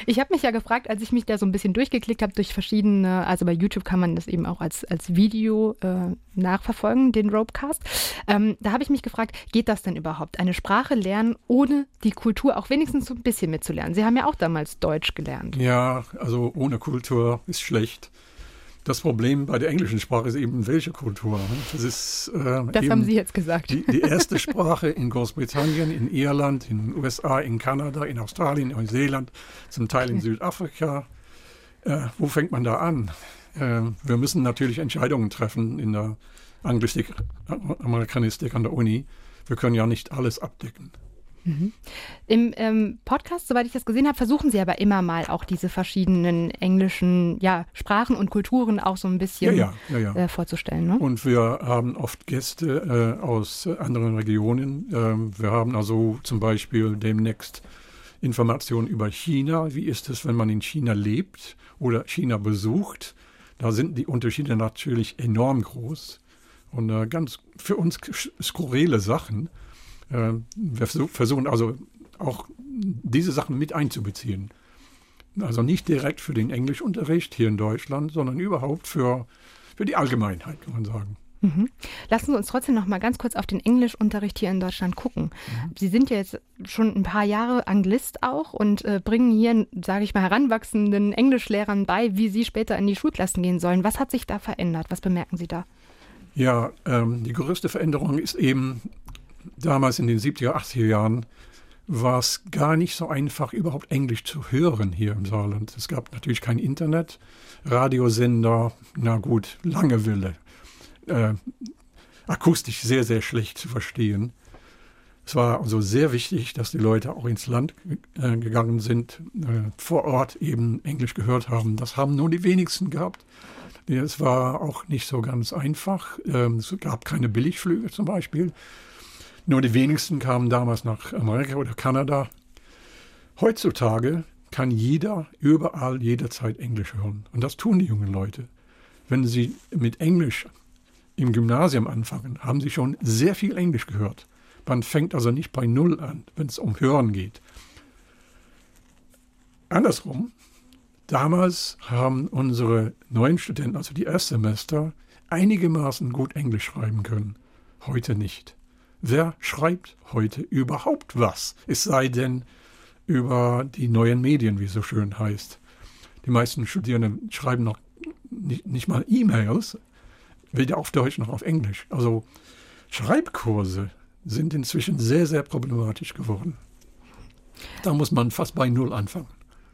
ich habe mich ja gefragt, als ich mich da so ein bisschen durchgeklickt habe durch verschiedene, also bei YouTube kann man das eben auch als, als Video äh, nachverfolgen, den Ropecast. Ähm, da habe ich mich gefragt, geht das denn überhaupt? Eine Sprache lernen, ohne die Kultur auch wenigstens so ein bisschen mitzulernen? Sie haben ja auch damals Deutsch gelernt. Ja, also ohne Kultur ist schlecht. Das Problem bei der englischen Sprache ist eben, welche Kultur. Das ist äh, das haben Sie jetzt gesagt. Die, die erste Sprache in Großbritannien, in Irland, in den USA, in Kanada, in Australien, in Neuseeland, zum Teil in Südafrika. Äh, wo fängt man da an? Äh, wir müssen natürlich Entscheidungen treffen in der Anglistik, Amerikanistik an der Uni. Wir können ja nicht alles abdecken. Mhm. Im ähm, Podcast, soweit ich das gesehen habe, versuchen Sie aber immer mal auch diese verschiedenen englischen ja, Sprachen und Kulturen auch so ein bisschen ja, ja, äh, vorzustellen. Ne? Und wir haben oft Gäste äh, aus anderen Regionen. Ähm, wir haben also zum Beispiel demnächst Informationen über China. Wie ist es, wenn man in China lebt oder China besucht? Da sind die Unterschiede natürlich enorm groß und äh, ganz für uns skurrile Sachen. Äh, wir versuchen also auch diese Sachen mit einzubeziehen. Also nicht direkt für den Englischunterricht hier in Deutschland, sondern überhaupt für, für die Allgemeinheit, kann man sagen. Mhm. Lassen Sie uns trotzdem noch mal ganz kurz auf den Englischunterricht hier in Deutschland gucken. Mhm. Sie sind ja jetzt schon ein paar Jahre Anglist auch und äh, bringen hier, sage ich mal, heranwachsenden Englischlehrern bei, wie sie später in die Schulklassen gehen sollen. Was hat sich da verändert? Was bemerken Sie da? Ja, ähm, die größte Veränderung ist eben damals in den 70er, 80er Jahren war es gar nicht so einfach, überhaupt Englisch zu hören hier im Saarland. Es gab natürlich kein Internet, Radiosender, na gut, Langewille. Äh, akustisch sehr, sehr schlecht zu verstehen. Es war also sehr wichtig, dass die Leute auch ins Land äh, gegangen sind, äh, vor Ort eben Englisch gehört haben. Das haben nur die wenigsten gehabt. Es war auch nicht so ganz einfach. Ähm, es gab keine Billigflüge zum Beispiel. Nur die wenigsten kamen damals nach Amerika oder Kanada. Heutzutage kann jeder überall jederzeit Englisch hören. Und das tun die jungen Leute. Wenn sie mit Englisch im Gymnasium anfangen, haben sie schon sehr viel Englisch gehört. Man fängt also nicht bei Null an, wenn es um Hören geht. Andersrum, damals haben unsere neuen Studenten, also die Erstsemester, einigermaßen gut Englisch schreiben können. Heute nicht. Wer schreibt heute überhaupt was? Es sei denn über die neuen Medien, wie es so schön heißt. Die meisten Studierenden schreiben noch nicht, nicht mal E-Mails, weder auf Deutsch noch auf Englisch. Also Schreibkurse sind inzwischen sehr, sehr problematisch geworden. Da muss man fast bei Null anfangen.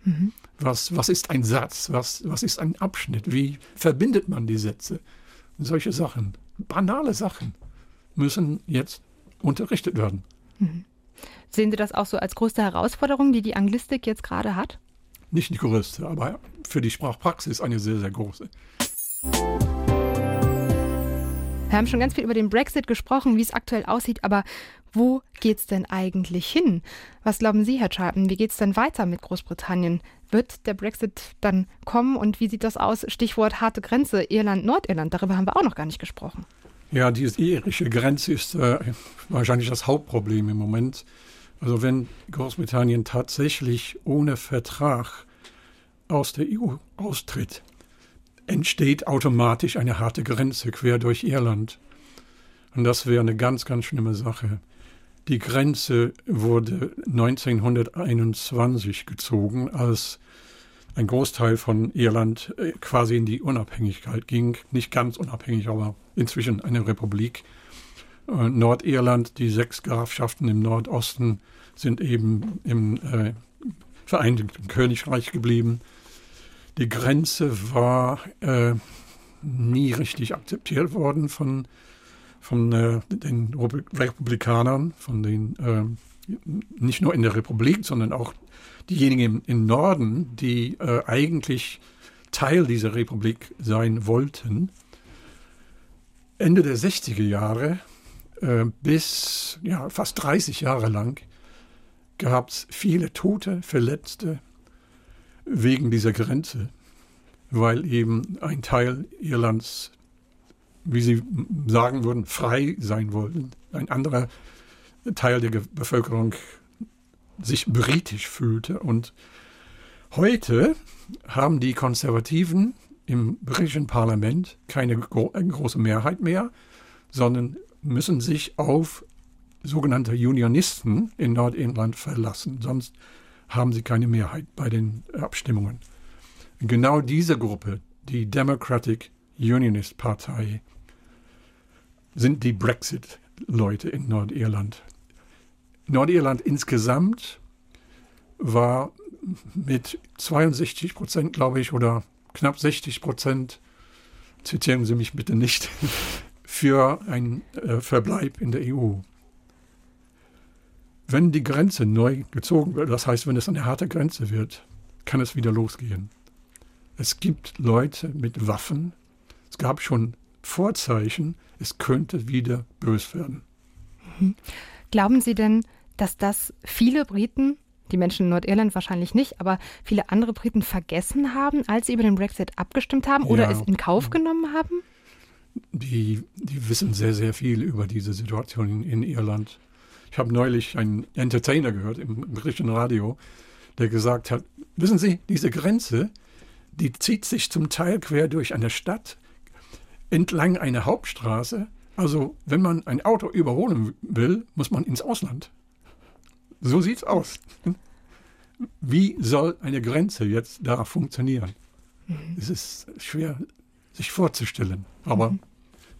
Mhm. Was, was ist ein Satz? Was, was ist ein Abschnitt? Wie verbindet man die Sätze? Solche Sachen, banale Sachen, müssen jetzt unterrichtet werden. Mhm. Sehen Sie das auch so als größte Herausforderung, die die Anglistik jetzt gerade hat? Nicht die größte, aber für die Sprachpraxis eine sehr, sehr große. Wir haben schon ganz viel über den Brexit gesprochen, wie es aktuell aussieht, aber wo geht es denn eigentlich hin? Was glauben Sie, Herr Charlton? Wie geht es denn weiter mit Großbritannien? Wird der Brexit dann kommen und wie sieht das aus? Stichwort harte Grenze, Irland, Nordirland. Darüber haben wir auch noch gar nicht gesprochen. Ja, diese irische Grenze ist äh, wahrscheinlich das Hauptproblem im Moment. Also wenn Großbritannien tatsächlich ohne Vertrag aus der EU austritt, entsteht automatisch eine harte Grenze quer durch Irland. Und das wäre eine ganz, ganz schlimme Sache. Die Grenze wurde 1921 gezogen, als ein Großteil von Irland äh, quasi in die Unabhängigkeit ging. Nicht ganz unabhängig, aber inzwischen eine Republik. Äh, Nordirland, die sechs Grafschaften im Nordosten sind eben im äh, Vereinigten Königreich geblieben. Die Grenze war äh, nie richtig akzeptiert worden von, von äh, den Republikanern, von den äh, nicht nur in der Republik, sondern auch diejenigen im, im Norden, die äh, eigentlich Teil dieser Republik sein wollten. Ende der 60er Jahre äh, bis ja, fast 30 Jahre lang gab es viele Tote, Verletzte wegen dieser Grenze, weil eben ein Teil Irlands, wie sie sagen würden, frei sein wollten. Ein anderer Teil der Bevölkerung sich britisch fühlte. Und heute haben die Konservativen im britischen Parlament keine gro große Mehrheit mehr, sondern müssen sich auf sogenannte Unionisten in Nordirland verlassen. Sonst haben sie keine Mehrheit bei den Abstimmungen. Genau diese Gruppe, die Democratic Unionist Partei, sind die Brexit-Leute in Nordirland. Nordirland insgesamt war mit 62 Prozent, glaube ich, oder knapp 60 Prozent, zitieren Sie mich bitte nicht, für einen äh, Verbleib in der EU. Wenn die Grenze neu gezogen wird, das heißt, wenn es eine harte Grenze wird, kann es wieder losgehen. Es gibt Leute mit Waffen. Es gab schon Vorzeichen, es könnte wieder bös werden. Mhm. Glauben Sie denn, dass das viele Briten, die Menschen in Nordirland wahrscheinlich nicht, aber viele andere Briten vergessen haben, als sie über den Brexit abgestimmt haben oder ja. es in Kauf genommen haben? Die, die wissen sehr, sehr viel über diese Situation in, in Irland. Ich habe neulich einen Entertainer gehört im britischen Radio, der gesagt hat, wissen Sie, diese Grenze, die zieht sich zum Teil quer durch eine Stadt, entlang einer Hauptstraße. Also wenn man ein Auto überholen will, muss man ins Ausland. So sieht's aus. Wie soll eine Grenze jetzt da funktionieren? Mhm. Es ist schwer sich vorzustellen, aber mhm.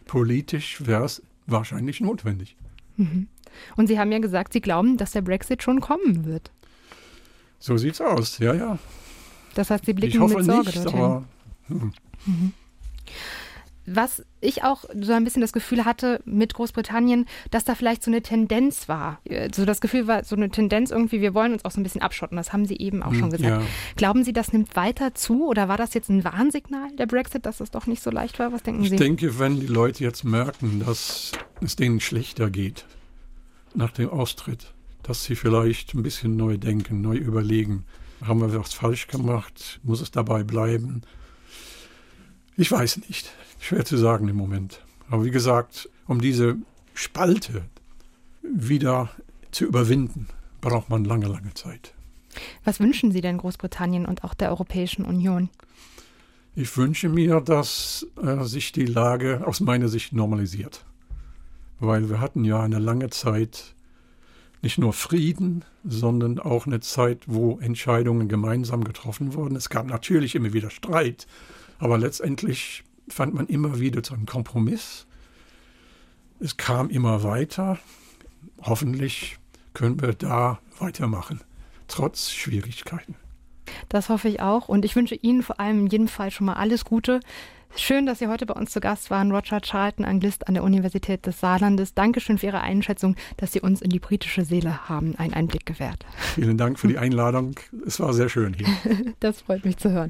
politisch wäre es wahrscheinlich notwendig. Mhm. Und Sie haben ja gesagt, Sie glauben, dass der Brexit schon kommen wird. So sieht's aus, ja, ja. Das heißt, Sie blicken ich hoffe mit Sorge nicht, dorthin. Aber, hm. Was ich auch so ein bisschen das Gefühl hatte mit Großbritannien, dass da vielleicht so eine Tendenz war. So das Gefühl war so eine Tendenz irgendwie, wir wollen uns auch so ein bisschen abschotten. Das haben Sie eben auch schon hm, gesagt. Ja. Glauben Sie, das nimmt weiter zu oder war das jetzt ein Warnsignal der Brexit, dass es doch nicht so leicht war? Was denken ich Sie? Ich denke, wenn die Leute jetzt merken, dass es denen schlechter geht, nach dem Austritt, dass sie vielleicht ein bisschen neu denken, neu überlegen. Haben wir was falsch gemacht? Muss es dabei bleiben? Ich weiß nicht. Schwer zu sagen im Moment. Aber wie gesagt, um diese Spalte wieder zu überwinden, braucht man lange, lange Zeit. Was wünschen Sie denn Großbritannien und auch der Europäischen Union? Ich wünsche mir, dass äh, sich die Lage aus meiner Sicht normalisiert weil wir hatten ja eine lange Zeit nicht nur Frieden, sondern auch eine Zeit, wo Entscheidungen gemeinsam getroffen wurden. Es gab natürlich immer wieder Streit, aber letztendlich fand man immer wieder zu einem Kompromiss. Es kam immer weiter. Hoffentlich können wir da weitermachen, trotz Schwierigkeiten. Das hoffe ich auch. Und ich wünsche Ihnen vor allem in jedem Fall schon mal alles Gute. Schön, dass Sie heute bei uns zu Gast waren. Roger Charlton, Anglist an der Universität des Saarlandes. Dankeschön für Ihre Einschätzung, dass Sie uns in die britische Seele haben einen Einblick gewährt. Vielen Dank für die Einladung. Es war sehr schön hier. das freut mich zu hören.